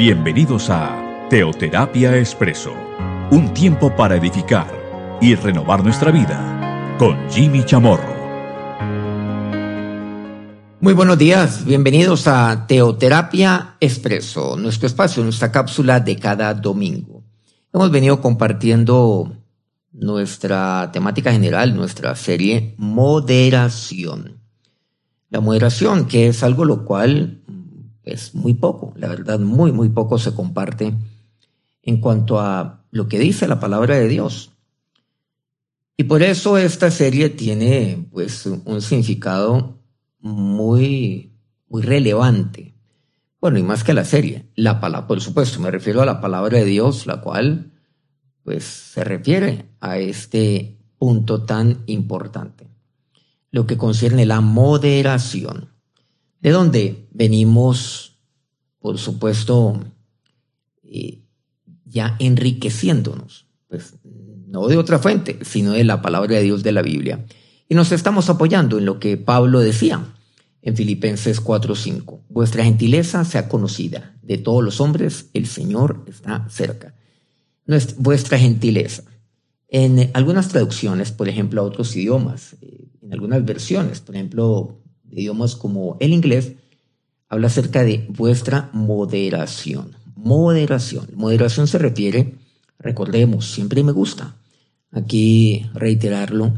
Bienvenidos a Teoterapia Expreso, un tiempo para edificar y renovar nuestra vida con Jimmy Chamorro. Muy buenos días, bienvenidos a Teoterapia Expreso, nuestro espacio, nuestra cápsula de cada domingo. Hemos venido compartiendo nuestra temática general, nuestra serie Moderación. La moderación, que es algo lo cual es muy poco, la verdad, muy, muy poco se comparte en cuanto a lo que dice la palabra de Dios. Y por eso esta serie tiene pues un significado muy, muy relevante. Bueno, y más que la serie, la palabra, por supuesto, me refiero a la palabra de Dios, la cual pues se refiere a este punto tan importante. Lo que concierne la moderación de dónde venimos, por supuesto, eh, ya enriqueciéndonos, pues no de otra fuente, sino de la palabra de Dios de la Biblia. Y nos estamos apoyando en lo que Pablo decía en Filipenses 4:5. Vuestra gentileza sea conocida de todos los hombres, el Señor está cerca. vuestra gentileza. En algunas traducciones, por ejemplo, a otros idiomas, eh, en algunas versiones, por ejemplo, de idiomas como el inglés, habla acerca de vuestra moderación. Moderación. Moderación se refiere, recordemos, siempre me gusta aquí reiterarlo,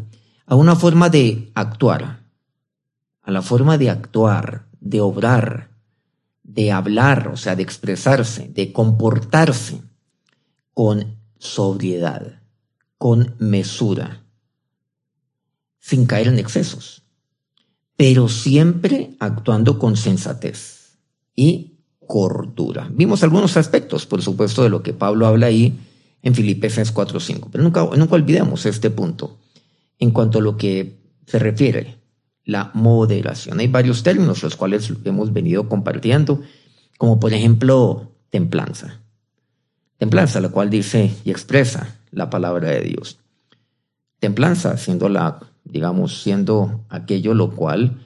a una forma de actuar, a la forma de actuar, de obrar, de hablar, o sea, de expresarse, de comportarse con sobriedad, con mesura, sin caer en excesos pero siempre actuando con sensatez y cordura. Vimos algunos aspectos, por supuesto, de lo que Pablo habla ahí en Filipenses 4.5, pero nunca, nunca olvidemos este punto en cuanto a lo que se refiere la moderación. Hay varios términos los cuales hemos venido compartiendo, como por ejemplo templanza. Templanza, la cual dice y expresa la palabra de Dios. Templanza, siendo la digamos, siendo aquello lo cual,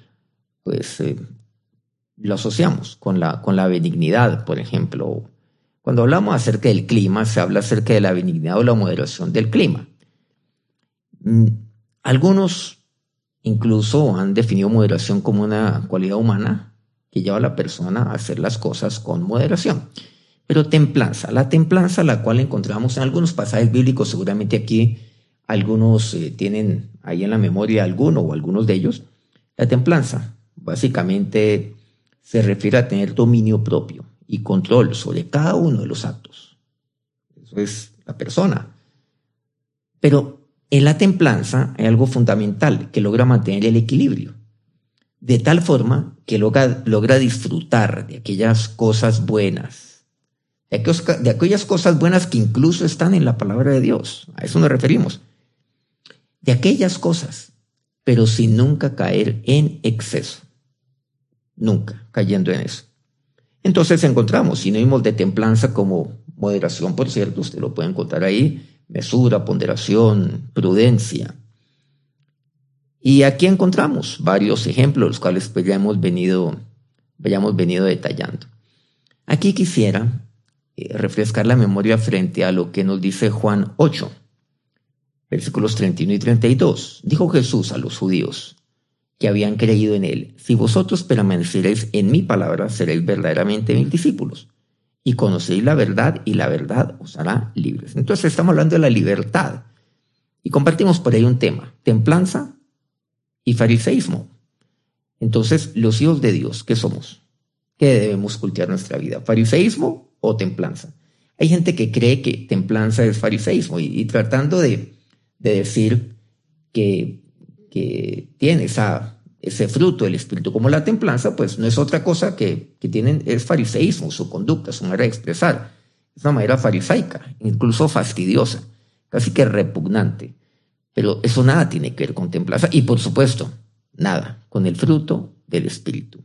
pues, eh, lo asociamos con la, con la benignidad, por ejemplo. Cuando hablamos acerca del clima, se habla acerca de la benignidad o la moderación del clima. Mm, algunos incluso han definido moderación como una cualidad humana que lleva a la persona a hacer las cosas con moderación. Pero templanza, la templanza la cual encontramos en algunos pasajes bíblicos, seguramente aquí algunos eh, tienen ahí en la memoria alguno o algunos de ellos. La templanza básicamente se refiere a tener dominio propio y control sobre cada uno de los actos. Eso es la persona. Pero en la templanza hay algo fundamental que logra mantener el equilibrio, de tal forma que logra, logra disfrutar de aquellas cosas buenas, de, de aquellas cosas buenas que incluso están en la palabra de Dios. A eso nos referimos de aquellas cosas, pero sin nunca caer en exceso. Nunca cayendo en eso. Entonces encontramos sinónimos de templanza como moderación, por cierto, usted lo puede encontrar ahí, mesura, ponderación, prudencia. Y aquí encontramos varios ejemplos, los cuales pues ya hemos venido, venido detallando. Aquí quisiera eh, refrescar la memoria frente a lo que nos dice Juan 8 versículos 31 y 32. Dijo Jesús a los judíos que habían creído en él, si vosotros permaneceréis en mi palabra, seréis verdaderamente mis discípulos y conocéis la verdad y la verdad os hará libres. Entonces estamos hablando de la libertad y compartimos por ahí un tema, templanza y fariseísmo. Entonces, los hijos de Dios, ¿qué somos? ¿Qué debemos cultivar nuestra vida? ¿Fariseísmo o templanza? Hay gente que cree que templanza es fariseísmo y tratando de de decir que, que tiene esa, ese fruto del Espíritu como la templanza, pues no es otra cosa que, que tienen, es fariseísmo, su conducta, su manera de expresar. Es una manera farisaica, incluso fastidiosa, casi que repugnante. Pero eso nada tiene que ver con templanza y por supuesto, nada con el fruto del Espíritu.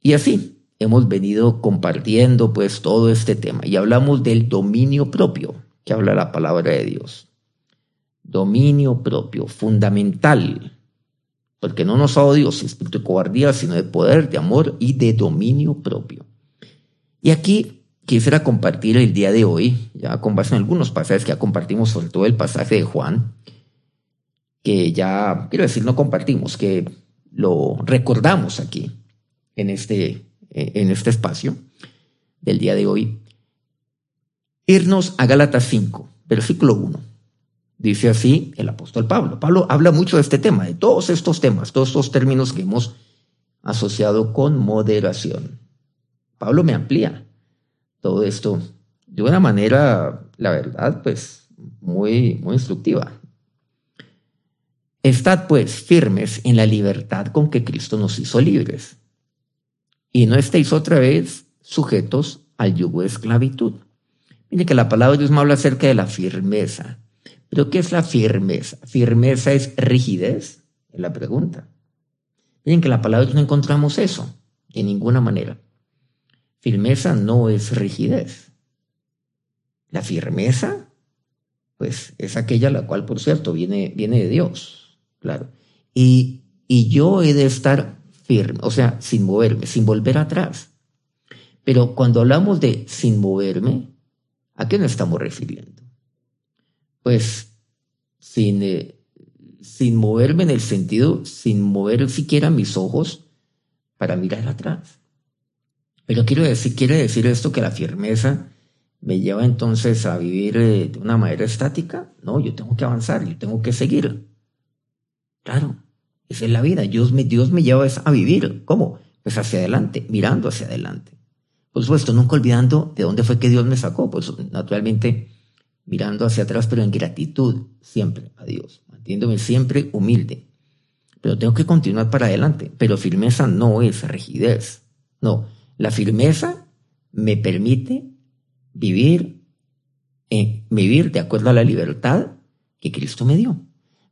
Y así hemos venido compartiendo pues todo este tema y hablamos del dominio propio que habla la palabra de Dios dominio propio, fundamental, porque no nos ha Dios espíritu de cobardía, sino de poder, de amor y de dominio propio. Y aquí quisiera compartir el día de hoy, ya con base en algunos pasajes que ya compartimos, sobre todo el pasaje de Juan, que ya, quiero decir, no compartimos, que lo recordamos aquí, en este, en este espacio del día de hoy. Irnos a Gálatas 5, versículo 1. Dice así el apóstol Pablo. Pablo habla mucho de este tema, de todos estos temas, todos estos términos que hemos asociado con moderación. Pablo me amplía todo esto de una manera, la verdad, pues muy, muy instructiva. Estad pues firmes en la libertad con que Cristo nos hizo libres. Y no estéis otra vez sujetos al yugo de esclavitud. Mire que la palabra de Dios me habla acerca de la firmeza. ¿Qué es la firmeza? ¿Firmeza es rigidez? Es la pregunta. Miren que en la palabra no encontramos eso, de ninguna manera. Firmeza no es rigidez. La firmeza, pues, es aquella la cual, por cierto, viene, viene de Dios, claro. Y, y yo he de estar firme, o sea, sin moverme, sin volver atrás. Pero cuando hablamos de sin moverme, ¿a qué nos estamos refiriendo? Pues sin, eh, sin moverme en el sentido, sin mover siquiera mis ojos para mirar atrás. Pero quiero decir, quiere decir esto que la firmeza me lleva entonces a vivir eh, de una manera estática. No, yo tengo que avanzar, yo tengo que seguir. Claro, esa es la vida. Dios me, Dios me lleva a vivir. ¿Cómo? Pues hacia adelante, mirando hacia adelante. Por supuesto, nunca olvidando de dónde fue que Dios me sacó. Pues naturalmente mirando hacia atrás, pero en gratitud siempre a Dios, manteniéndome siempre humilde. Pero tengo que continuar para adelante. Pero firmeza no es rigidez. No, la firmeza me permite vivir, eh, vivir de acuerdo a la libertad que Cristo me dio.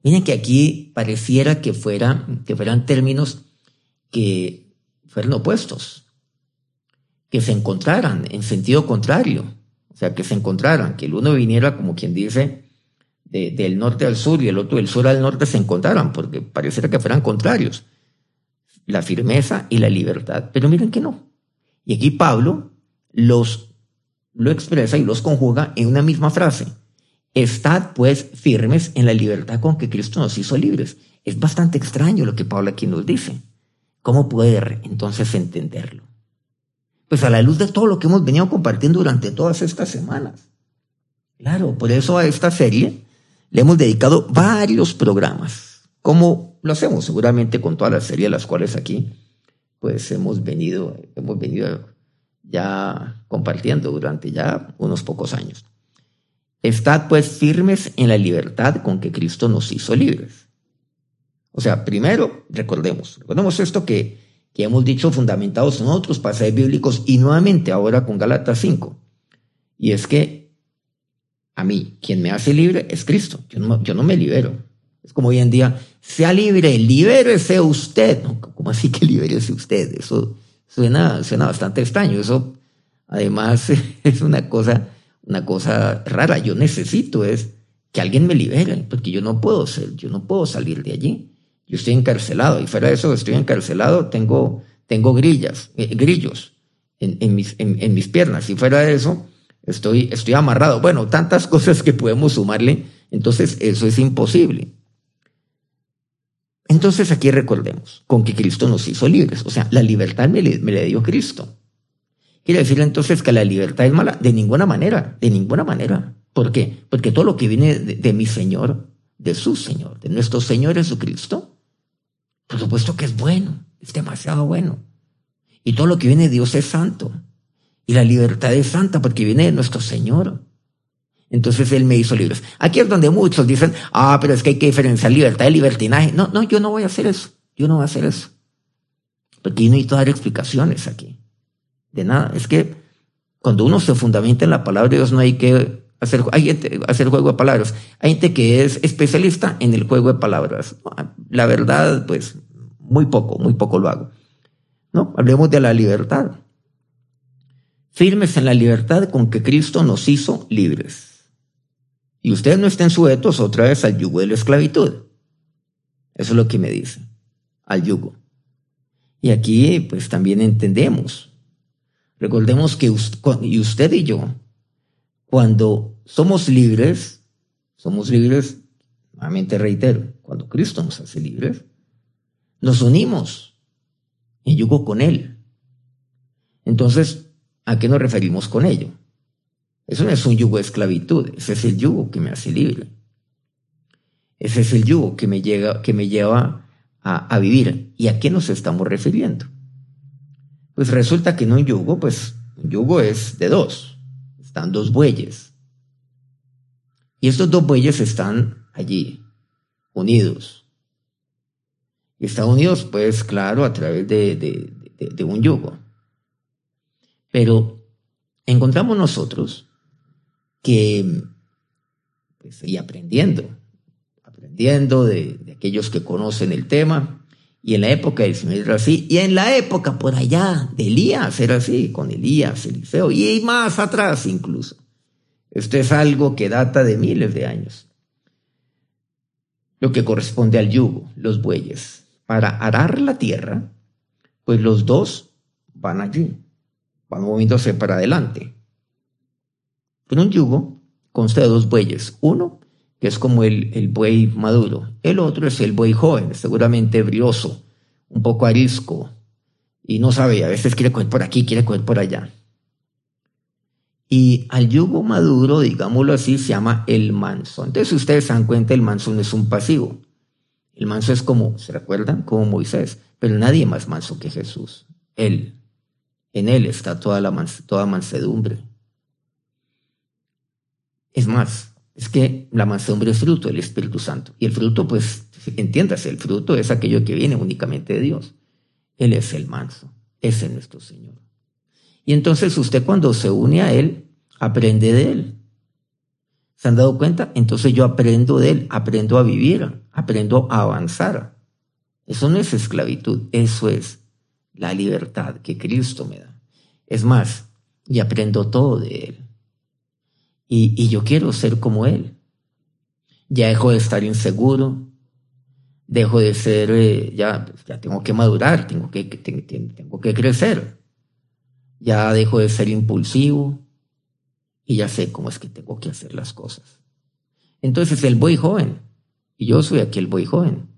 Miren que aquí pareciera que, fuera, que fueran términos que fueran opuestos, que se encontraran en sentido contrario, o sea, que se encontraran, que el uno viniera como quien dice del norte al sur y el otro del sur al norte se encontraran, porque pareciera que fueran contrarios, la firmeza y la libertad. Pero miren que no. Y aquí Pablo los lo expresa y los conjuga en una misma frase. Estad pues firmes en la libertad con que Cristo nos hizo libres. Es bastante extraño lo que Pablo aquí nos dice. ¿Cómo poder entonces entenderlo? Pues a la luz de todo lo que hemos venido compartiendo durante todas estas semanas. Claro, por eso a esta serie le hemos dedicado varios programas. ¿Cómo lo hacemos? Seguramente con toda la serie, las cuales aquí pues hemos venido, hemos venido ya compartiendo durante ya unos pocos años. Estad pues firmes en la libertad con que Cristo nos hizo libres. O sea, primero, recordemos, recordemos esto que, que hemos dicho fundamentados en otros pasajes bíblicos y nuevamente ahora con Galatas 5. Y es que a mí, quien me hace libre es Cristo. Yo no, me libero. Es como hoy en día, sea libre, libérese usted. ¿Cómo así que libérese usted? Eso suena, suena bastante extraño. Eso, además, es una cosa una cosa rara. Yo necesito es que alguien me libere, porque yo no puedo ser, yo no puedo salir de allí. Yo estoy encarcelado y fuera de eso estoy encarcelado, tengo, tengo grillas, eh, grillos en, mis, en, mis piernas y fuera de eso estoy, estoy amarrado. Bueno, tantas cosas que podemos sumarle, entonces eso es imposible. Entonces aquí recordemos, con que Cristo nos hizo libres, o sea, la libertad me me le dio Cristo. Quiere decir entonces que la libertad es mala. De ninguna manera, de ninguna manera. ¿Por qué? Porque todo lo que viene de, mi Señor, de su Señor, de nuestro Señor Jesucristo, por supuesto que es bueno, es demasiado bueno. Y todo lo que viene de Dios es santo. Y la libertad es santa porque viene de nuestro Señor. Entonces Él me hizo libres. Aquí es donde muchos dicen, ah, pero es que hay que diferenciar libertad y libertinaje. No, no, yo no voy a hacer eso. Yo no voy a hacer eso. Porque yo necesito dar explicaciones aquí de nada. Es que cuando uno se fundamenta en la palabra de Dios no hay que hacer, hay hacer juego de palabras. Hay gente que es especialista en el juego de palabras. La verdad, pues, muy poco, muy poco lo hago. ¿No? Hablemos de la libertad. Firmes en la libertad con que Cristo nos hizo libres. Y ustedes no estén sujetos otra vez al yugo de la esclavitud. Eso es lo que me dice. Al yugo. Y aquí, pues, también entendemos Recordemos que usted y yo, cuando somos libres, somos libres, nuevamente reitero, cuando Cristo nos hace libres, nos unimos en yugo con Él. Entonces, ¿a qué nos referimos con ello? Eso no es un yugo de esclavitud, ese es el yugo que me hace libre. Ese es el yugo que me, llega, que me lleva a, a vivir. ¿Y a qué nos estamos refiriendo? Pues resulta que en un yugo, pues un yugo es de dos. Están dos bueyes. Y estos dos bueyes están allí, unidos. Están unidos, pues claro, a través de, de un yugo. Pero encontramos nosotros que, pues, y aprendiendo, aprendiendo de, de aquellos que conocen el tema, y en la época del Señor era así. Y en la época por allá de Elías era así, con Elías, Eliseo, y más atrás incluso. Esto es algo que data de miles de años. Lo que corresponde al yugo, los bueyes. Para arar la tierra, pues los dos van allí, van moviéndose para adelante. Pero un yugo consta de dos bueyes. Uno que es como el, el buey maduro. El otro es el buey joven, seguramente brioso, un poco arisco, y no sabe, a veces quiere coger por aquí, quiere coger por allá. Y al yugo maduro, digámoslo así, se llama el manso. Entonces, si ustedes se dan cuenta, el manso no es un pasivo. El manso es como, ¿se recuerdan? Como Moisés. Pero nadie más manso que Jesús. Él. En él está toda la mansedumbre. Es más, es que la mansedumbre es fruto del Espíritu Santo. Y el fruto, pues, entiéndase, el fruto es aquello que viene únicamente de Dios. Él es el manso, ese es nuestro Señor. Y entonces usted cuando se une a Él, aprende de Él. ¿Se han dado cuenta? Entonces yo aprendo de Él, aprendo a vivir, aprendo a avanzar. Eso no es esclavitud, eso es la libertad que Cristo me da. Es más, y aprendo todo de Él. Y, yo quiero ser como Él. Ya dejo de estar inseguro, dejo de ser, eh, ya, ya tengo que madurar, tengo que, tengo que crecer. Ya dejo de ser impulsivo y ya sé cómo es que tengo que hacer las cosas. Entonces el buey joven, y yo soy aquel buey joven,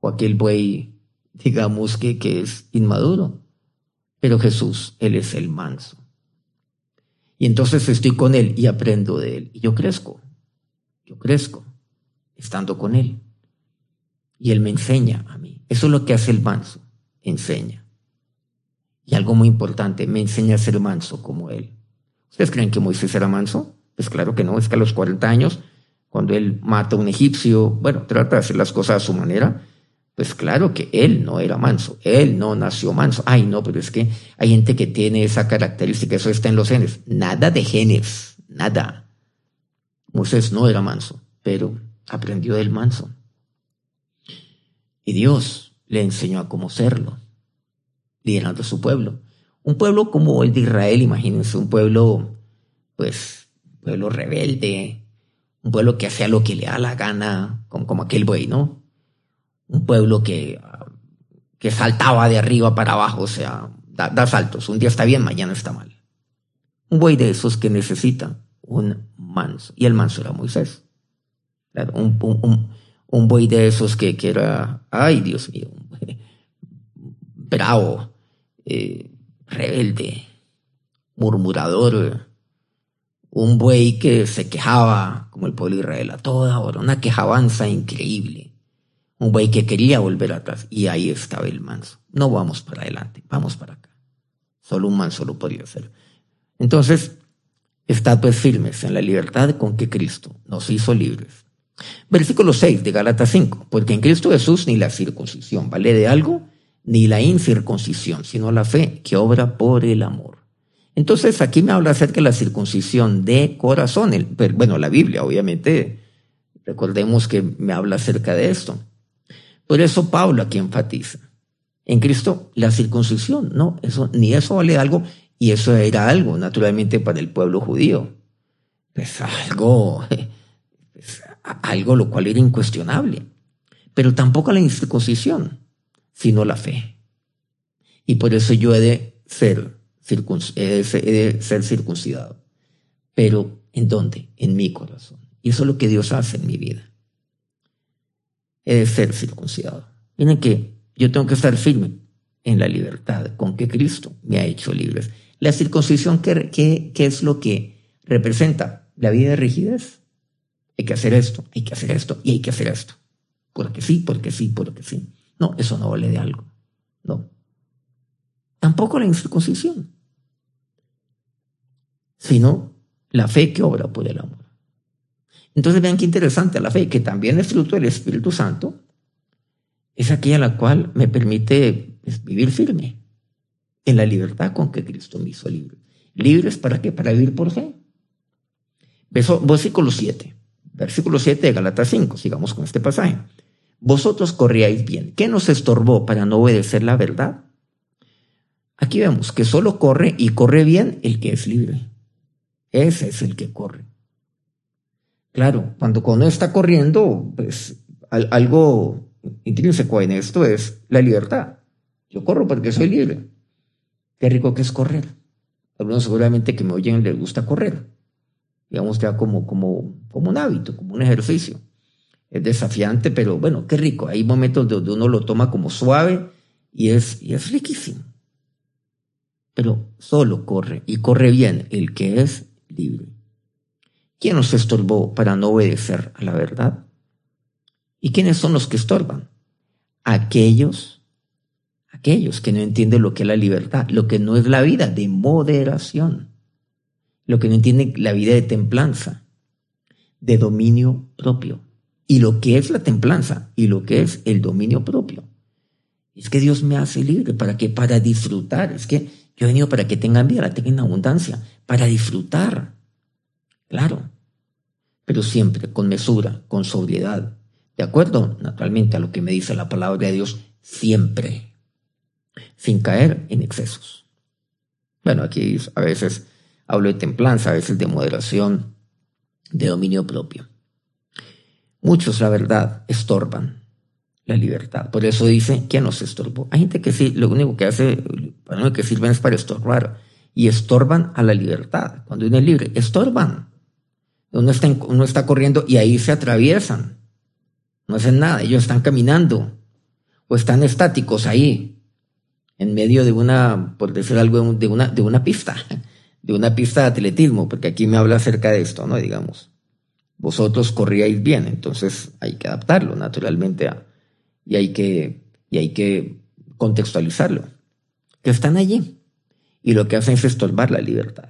o aquel buey, digamos que, que es inmaduro, pero Jesús, Él es el manso. Y entonces estoy con Él y aprendo de Él. Y yo crezco, yo crezco estando con Él. Y Él me enseña a mí. Eso es lo que hace el manso, enseña. Y algo muy importante, me enseña a ser manso como Él. ¿Ustedes creen que Moisés era manso? Pues claro que no, es que a los 40 años, cuando él mata a un egipcio, bueno, trata de hacer las cosas a su manera, pues claro que él no era manso, él no nació manso. Ay, no, pero es que hay gente que tiene esa característica, eso está en los genes. Nada de genes, nada. Moisés no era manso, pero aprendió del manso. Y Dios le enseñó a cómo serlo, liderando a su pueblo. Un pueblo como el de Israel, imagínense, un pueblo, pues, un pueblo rebelde, un pueblo que hacía lo que le da la gana, como, como aquel buey, ¿no? un pueblo que, que saltaba de arriba para abajo, o sea, da, saltos. Un día está bien, mañana está mal. Un buey de esos que necesita un manso. Y el manso era Moisés. un, un, un, buey de esos que, que, era, ay Dios mío, bravo, eh, rebelde, murmurador, un buey que se quejaba, como el pueblo de Israel, a toda hora, una quejabanza increíble un buey que quería volver atrás y ahí estaba el manso. No vamos para adelante, vamos para acá. Solo un manso lo podía hacer. Entonces, estad pues firmes en la libertad con que Cristo nos hizo libres. Versículo 6 de Gálatas 5, porque en Cristo Jesús ni la circuncisión vale de algo, ni la incircuncisión, sino la fe que obra por el amor. Entonces aquí me habla acerca de la circuncisión de corazón. bueno, la Biblia, obviamente, recordemos que me habla acerca de esto. Por eso Pablo aquí enfatiza. En Cristo la circuncisión, no, eso, ni eso vale algo, y eso era algo, naturalmente, para el pueblo judío. Es algo, es algo lo cual era incuestionable. Pero tampoco la incircuncisión, sino la fe. Y por eso yo he de ser ser circuncidado. Pero ¿en dónde? En mi corazón. Y eso es lo que Dios hace en mi vida. He de ser circuncidado. Miren que yo tengo que estar firme en la libertad con que Cristo me ha hecho libres. La circuncisión, ¿qué, qué, es lo que representa? La vida de rigidez. Hay que hacer esto, hay que hacer esto y hay que hacer esto. Porque sí, porque sí, porque sí. No, eso no vale de algo. No. Tampoco la incircuncisión. Sino la fe que obra por el amor. Entonces vean qué interesante la fe, que también es fruto del Espíritu Santo, es aquella la cual me permite pues, vivir firme en la libertad con que Cristo me hizo libre. ¿Libres para qué? Para vivir por fe. Versículo 7. Versículo 7 de Galatas 5. Sigamos con este pasaje. Vosotros corríais bien. ¿Qué nos estorbó para no obedecer la verdad? Aquí vemos que solo corre y corre bien el que es libre. Ese es el que corre. Claro, cuando uno está corriendo, pues algo intrínseco en esto es la libertad. Yo corro porque soy libre. Qué rico que es correr. Algunos seguramente que me oyen les gusta correr. Digamos ya como, como, como un hábito, como un ejercicio. Es desafiante, pero bueno, qué rico. Hay momentos donde uno lo toma como suave y es, y es riquísimo. Pero solo corre y corre bien el que es libre. ¿Quién nos estorbó para no obedecer a la verdad? ¿Y quiénes son los que estorban? Aquellos, aquellos que no entienden lo que es la libertad, lo que no es la vida de moderación, lo que no entienden la vida de templanza, de dominio propio, y lo que es la templanza y lo que es el dominio propio. Es que Dios me hace libre para que para disfrutar, es que yo he venido para que tengan vida, la tengan en abundancia, para disfrutar. Claro, pero siempre con mesura, con sobriedad, de acuerdo, naturalmente, a lo que me dice la palabra de Dios, siempre, sin caer en excesos. Bueno, aquí a veces hablo de templanza, a veces de moderación, de dominio propio. Muchos, la verdad, estorban la libertad. Por eso dice, ¿quién nos estorbó? Hay gente que sí, lo único que hace, para lo que sirven es para estorbar. Y estorban a la libertad. Cuando uno es libre, estorban. Uno está, uno está corriendo y ahí se atraviesan no hacen nada, ellos están caminando o están estáticos ahí, en medio de una, por decir algo, de una, de una pista, de una pista de atletismo, porque aquí me habla acerca de esto, ¿no? Digamos, vosotros corríais bien, entonces hay que adaptarlo naturalmente y hay que, y hay que contextualizarlo, que están allí y lo que hacen es estorbar la libertad.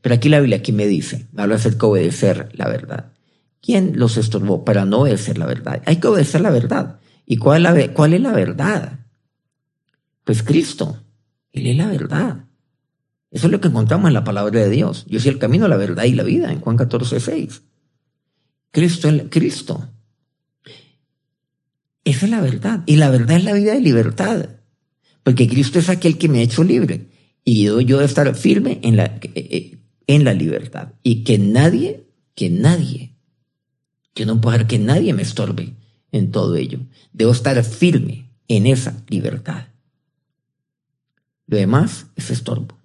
Pero aquí la Biblia aquí me dice, habla acerca de obedecer la verdad. ¿Quién los estorbó para no obedecer la verdad? Hay que obedecer la verdad. ¿Y cuál es la, cuál es la verdad? Pues Cristo. Él es la verdad. Eso es lo que encontramos en la palabra de Dios. Yo soy el camino, la verdad y la vida, en Juan 14, 6. Cristo es Cristo. Esa es la verdad. Y la verdad es la vida de libertad. Porque Cristo es aquel que me ha hecho libre. Y yo, yo estar firme en la, eh, eh, en la libertad. Y que nadie, que nadie yo no puedo dejar que nadie me estorbe en todo ello. Debo estar firme en esa libertad. Lo demás es estorbo.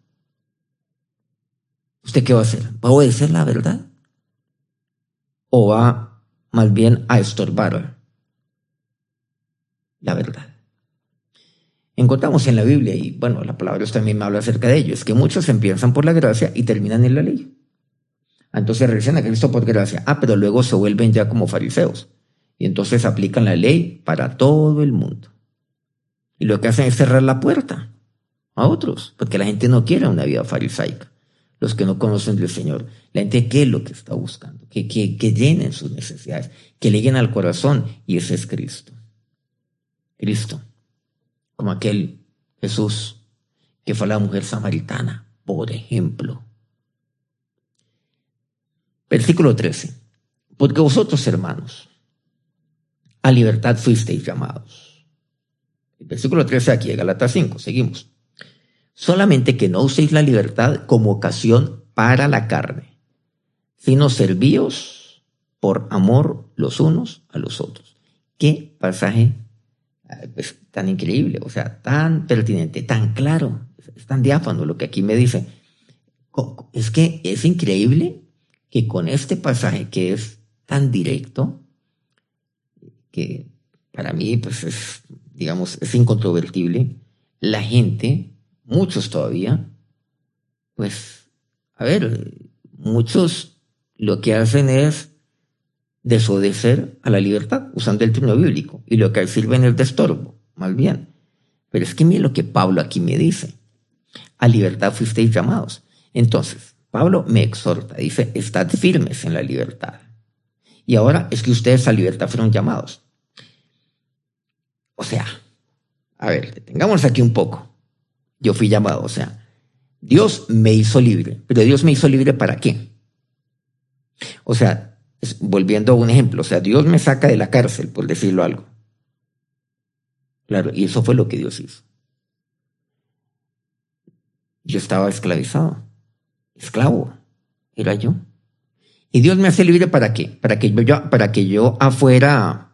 ¿Usted qué va a hacer? ¿Va a obedecer la verdad? ¿O va más bien a estorbar la verdad? Encontramos en la Biblia, y bueno, la palabra también me habla acerca de ello, es que muchos empiezan por la gracia y terminan en la ley. Entonces regresan a Cristo por gracia. Ah, pero luego se vuelven ya como fariseos. Y entonces aplican la ley para todo el mundo. Y lo que hacen es cerrar la puerta a otros, porque la gente no quiere una vida farisaica. Los que no conocen del Señor. La gente, ¿qué es lo que está buscando? Que, que, que llenen sus necesidades, que le lleguen al corazón. Y ese es Cristo. Cristo. Como aquel Jesús que fue la mujer samaritana, por ejemplo Versículo 13. Porque vosotros, hermanos, a libertad fuisteis llamados. El versículo 13 aquí, de Galatas 5, seguimos. Solamente que no uséis la libertad como ocasión para la carne, sino servíos por amor los unos a los otros. Qué pasaje pues, tan increíble, o sea, tan pertinente, tan claro, es tan diáfano lo que aquí me dice. Es que es increíble que con este pasaje que es tan directo, que para mí, pues es, digamos, es incontrovertible, la gente, muchos todavía, pues, a ver, muchos lo que hacen es desobedecer a la libertad, usando el término bíblico, y lo que sirven es de estorbo, más bien. Pero es que mire lo que Pablo aquí me dice. A libertad fuisteis llamados. Entonces, Pablo me exhorta, dice, estad firmes en la libertad. Y ahora es que ustedes a libertad fueron llamados. O sea, a ver, detengamos aquí un poco. Yo fui llamado, o sea, Dios me hizo libre, pero Dios me hizo libre para qué? O sea, volviendo a un ejemplo, o sea, Dios me saca de la cárcel, por decirlo algo. Claro, y eso fue lo que Dios hizo. Yo estaba esclavizado, esclavo, era yo. ¿Y Dios me hace libre para qué? ¿Para que yo, para que yo afuera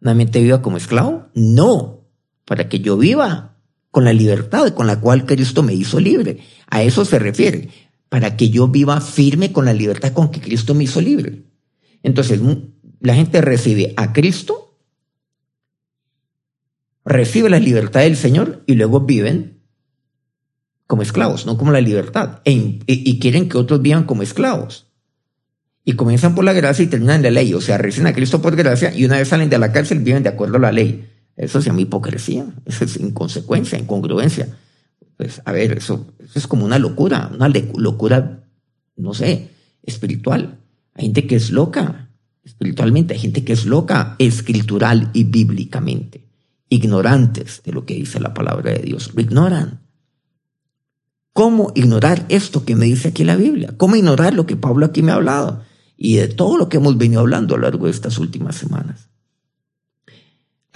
mente viva como esclavo? No, para que yo viva con la libertad con la cual Cristo me hizo libre. A eso se refiere, para que yo viva firme con la libertad con que Cristo me hizo libre. Entonces, la gente recibe a Cristo, recibe la libertad del Señor y luego viven como esclavos, no como la libertad, e y quieren que otros vivan como esclavos. Y comienzan por la gracia y terminan en la ley, o sea, reciben a Cristo por gracia y una vez salen de la cárcel viven de acuerdo a la ley. Eso se llama hipocresía, eso es inconsecuencia, incongruencia. Pues, a ver, eso, es como una locura, una locura, no sé, espiritual. Hay gente que es loca espiritualmente, hay gente que es loca escritural y bíblicamente, ignorantes de lo que dice la palabra de Dios, lo ignoran. ¿Cómo ignorar esto que me dice aquí la Biblia? ¿Cómo ignorar lo que Pablo aquí me ha hablado? Y de todo lo que hemos venido hablando a lo largo de estas últimas semanas.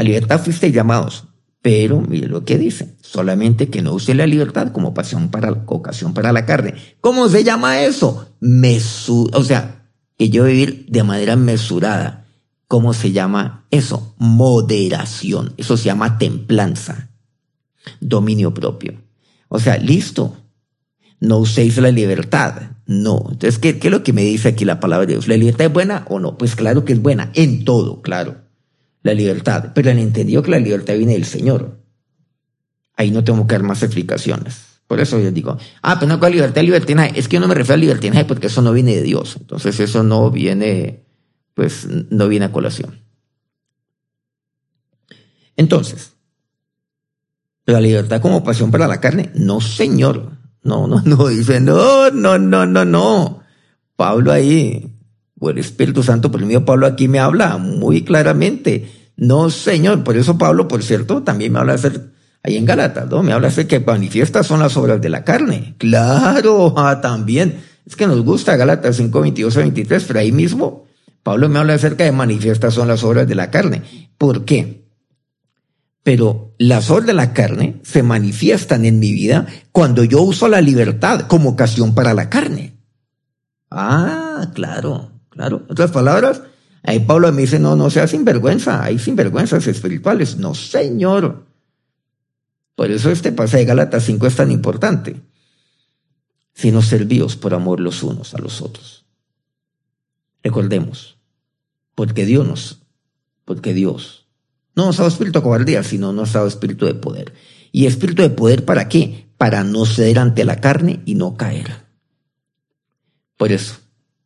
Libertad fuiste llamados, pero mire lo que dice, solamente que no use la libertad como pasión para, ocasión para la carne. ¿Cómo se llama eso? Mesu o sea, que yo vivir de manera mesurada. ¿Cómo se llama eso? Moderación. Eso se llama templanza. Dominio propio. O sea, listo. No uséis la libertad. No. Entonces, ¿qué, ¿qué es lo que me dice aquí la palabra de Dios? ¿La libertad es buena o no? Pues claro que es buena. En todo, claro la libertad, pero han entendido que la libertad viene del Señor. Ahí no tengo que dar más explicaciones. Por eso yo digo, ah, pero no con libertad, libertinaje. Es que yo no me refiero a libertinaje porque eso no viene de Dios. Entonces eso no viene, pues no viene a colación. Entonces, la libertad como pasión para la carne, no, señor. No, no, no, dice, no, no, no, no, no. Pablo ahí o el Espíritu Santo, por el mío Pablo aquí me habla muy claramente. No, Señor, por eso Pablo, por cierto, también me habla hacer, ahí en Galatas, ¿no? Me habla de que manifiestas son las obras de la carne. Claro, ah, también. Es que nos gusta Galatas 5, 22 a 23, pero ahí mismo Pablo me habla acerca de manifiestas son las obras de la carne. ¿Por qué? Pero las obras de la carne se manifiestan en mi vida cuando yo uso la libertad como ocasión para la carne. Ah, claro. Claro, otras palabras, ahí Pablo me dice, no, no sea sinvergüenza, hay sinvergüenzas espirituales. No, señor. Por eso este pasaje de Gálatas 5 es tan importante. Sino servíos por amor los unos a los otros. Recordemos, porque Dios nos, porque Dios no nos ha dado espíritu de cobardía, sino nos ha dado espíritu de poder. ¿Y espíritu de poder para qué? Para no ceder ante la carne y no caer. Por eso,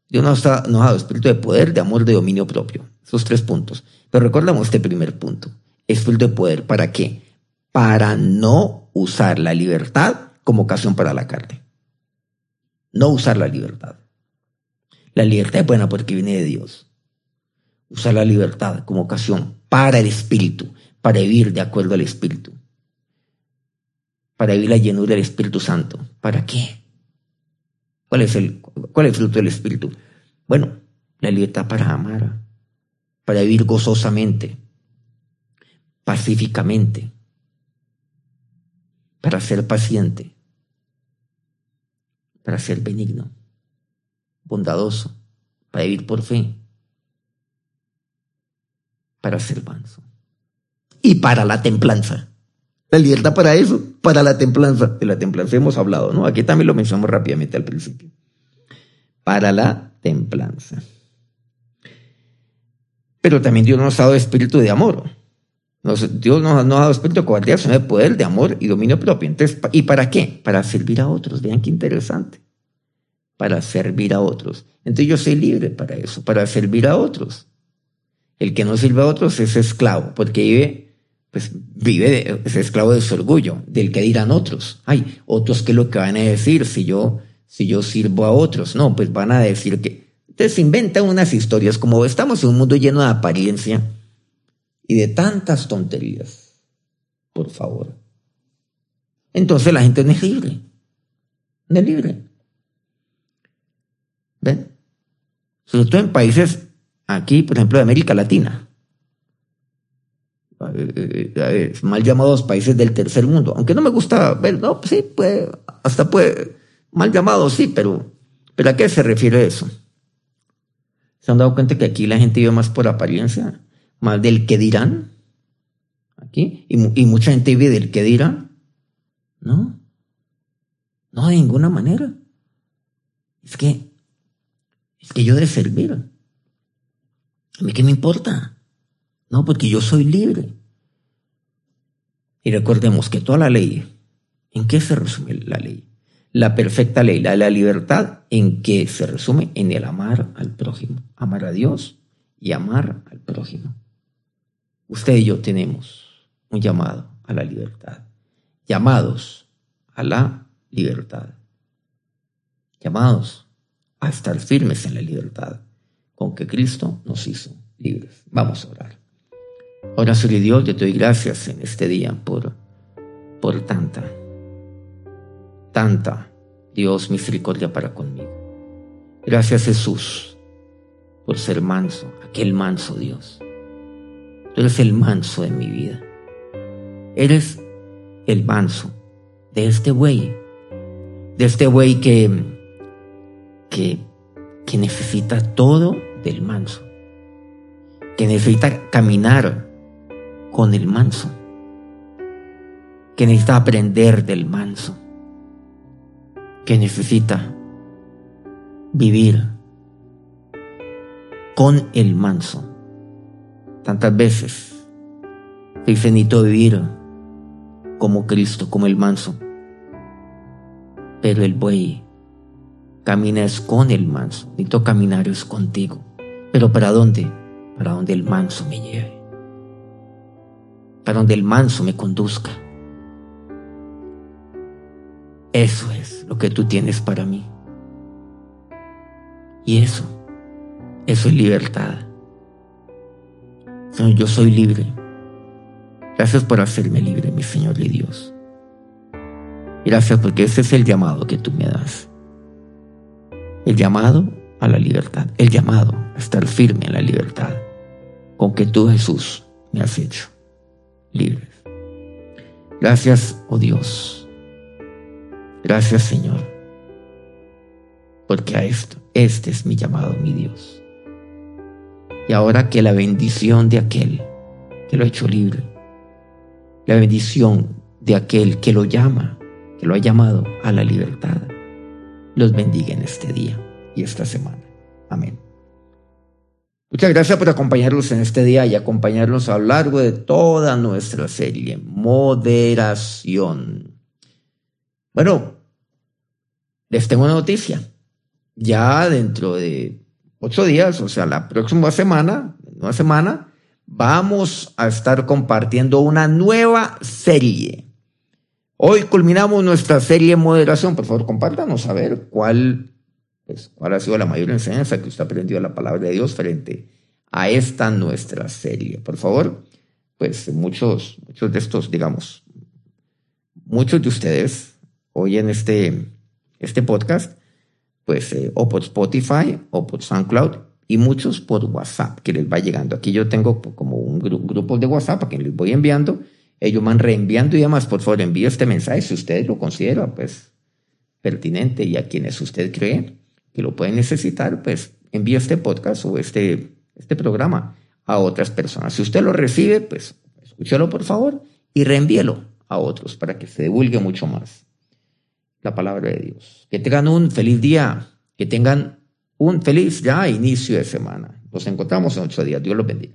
Dios nos ha, dado espíritu de poder, de amor, de dominio propio. Esos tres puntos. Pero recordamos este primer punto. Espíritu de poder, ¿para qué? Para no usar la libertad como ocasión para la carne. No usar la libertad. La libertad es buena porque viene de Dios. Usar la libertad como ocasión para el Espíritu, para vivir de acuerdo al Espíritu. Para vivir la llenura del Espíritu Santo. ¿Para qué? ¿Cuál es el, cuál es fruto del Espíritu? Bueno, la libertad para amar, para vivir gozosamente, pacíficamente, para ser paciente, para ser benigno, bondadoso, para vivir por fe, para ser manso. y para la templanza. La libertad para eso, para la templanza. De la templanza hemos hablado, ¿no? Aquí también lo mencionamos rápidamente al principio. Para la templanza. Pero también Dios nos ha dado espíritu de amor. Dios nos ha dado espíritu de cobardía, sino de poder, de amor y dominio propio. ¿y para qué? Para servir a otros. Vean qué interesante. Para servir a otros. Entonces yo soy libre para eso, para servir a otros. El que no sirve a otros es esclavo, porque vive, pues vive, es esclavo de su orgullo, del que dirán otros. Ay, otros qué es lo que van a decir si yo, si yo sirvo a otros. No, pues van a decir que, entonces inventan unas historias, como estamos en un mundo lleno de apariencia y de tantas tonterías. Por favor. Entonces la gente no es libre. No es libre. ¿Ven? Sobre todo en países aquí, por ejemplo, de América Latina. Eh, eh, mal llamados países del tercer mundo. Aunque no me gusta ver, no, pues sí, puede, hasta puede, mal llamados, sí, pero, pero ¿a qué se refiere eso? ¿Se han dado cuenta que aquí la gente vive más por apariencia? Más del que dirán. Aquí. Y, y mucha gente vive del que dirán. No. No, de ninguna manera. Es que, es que yo de servir. ¿A mí qué me importa? No, porque yo soy libre. Y recordemos que toda la ley, ¿en qué se resume la ley? La perfecta ley, la de la libertad, ¿en qué se resume? En el amar al prójimo. Amar a Dios y amar al prójimo. Usted y yo tenemos un llamado a la libertad. Llamados a la libertad. Llamados a estar firmes en la libertad con que Cristo nos hizo libres. Vamos a orar. Ahora, Señor Dios, te doy gracias en este día por, por tanta, tanta, Dios, misericordia para conmigo. Gracias Jesús por ser manso, aquel manso Dios. Tú eres el manso de mi vida. Eres el manso de este buey, de este buey que, que, que necesita todo del manso, que necesita caminar con el manso, que necesita aprender del manso, que necesita vivir con el manso. Tantas veces se dice necesito vivir como Cristo, como el manso, pero el buey camina con el manso, necesito caminar es contigo. Pero ¿para dónde? Para donde el manso me lleve. Para donde el manso me conduzca. Eso es lo que tú tienes para mí. Y eso, eso es libertad. Señor, yo soy libre. Gracias por hacerme libre, mi Señor y Dios. Gracias porque ese es el llamado que tú me das. El llamado a la libertad, el llamado a estar firme en la libertad con que tú Jesús me has hecho libre. Gracias, oh Dios. Gracias, Señor. Porque a esto, este es mi llamado, mi Dios. Y ahora que la bendición de aquel que lo ha hecho libre, la bendición de aquel que lo llama, que lo ha llamado a la libertad, los bendiga en este día y esta semana. Amén. Muchas gracias por acompañarnos en este día y acompañarnos a lo largo de toda nuestra serie, Moderación. Bueno, les tengo una noticia. Ya dentro de ocho días, o sea, la próxima semana, una semana, vamos a estar compartiendo una nueva serie. Hoy culminamos nuestra serie Moderación. Por favor, compártanos a ver cuál pues, ¿Cuál ha sido la mayor enseñanza que usted ha aprendido de la palabra de Dios frente a esta nuestra serie? Por favor, pues muchos, muchos de estos, digamos, muchos de ustedes oyen este, este podcast, pues eh, o por Spotify o por SoundCloud y muchos por WhatsApp que les va llegando. Aquí yo tengo como un grupo de WhatsApp a quien les voy enviando. Ellos van reenviando y demás. Por favor, envíe este mensaje si usted lo considera pues pertinente y a quienes usted cree que lo pueden necesitar, pues envíe este podcast o este, este programa a otras personas. Si usted lo recibe, pues, Escúchelo por favor y reenvíelo a otros para que se divulgue mucho más la palabra de Dios. Que tengan un feliz día, que tengan un feliz ya inicio de semana. Nos encontramos en ocho días. Dios los bendiga.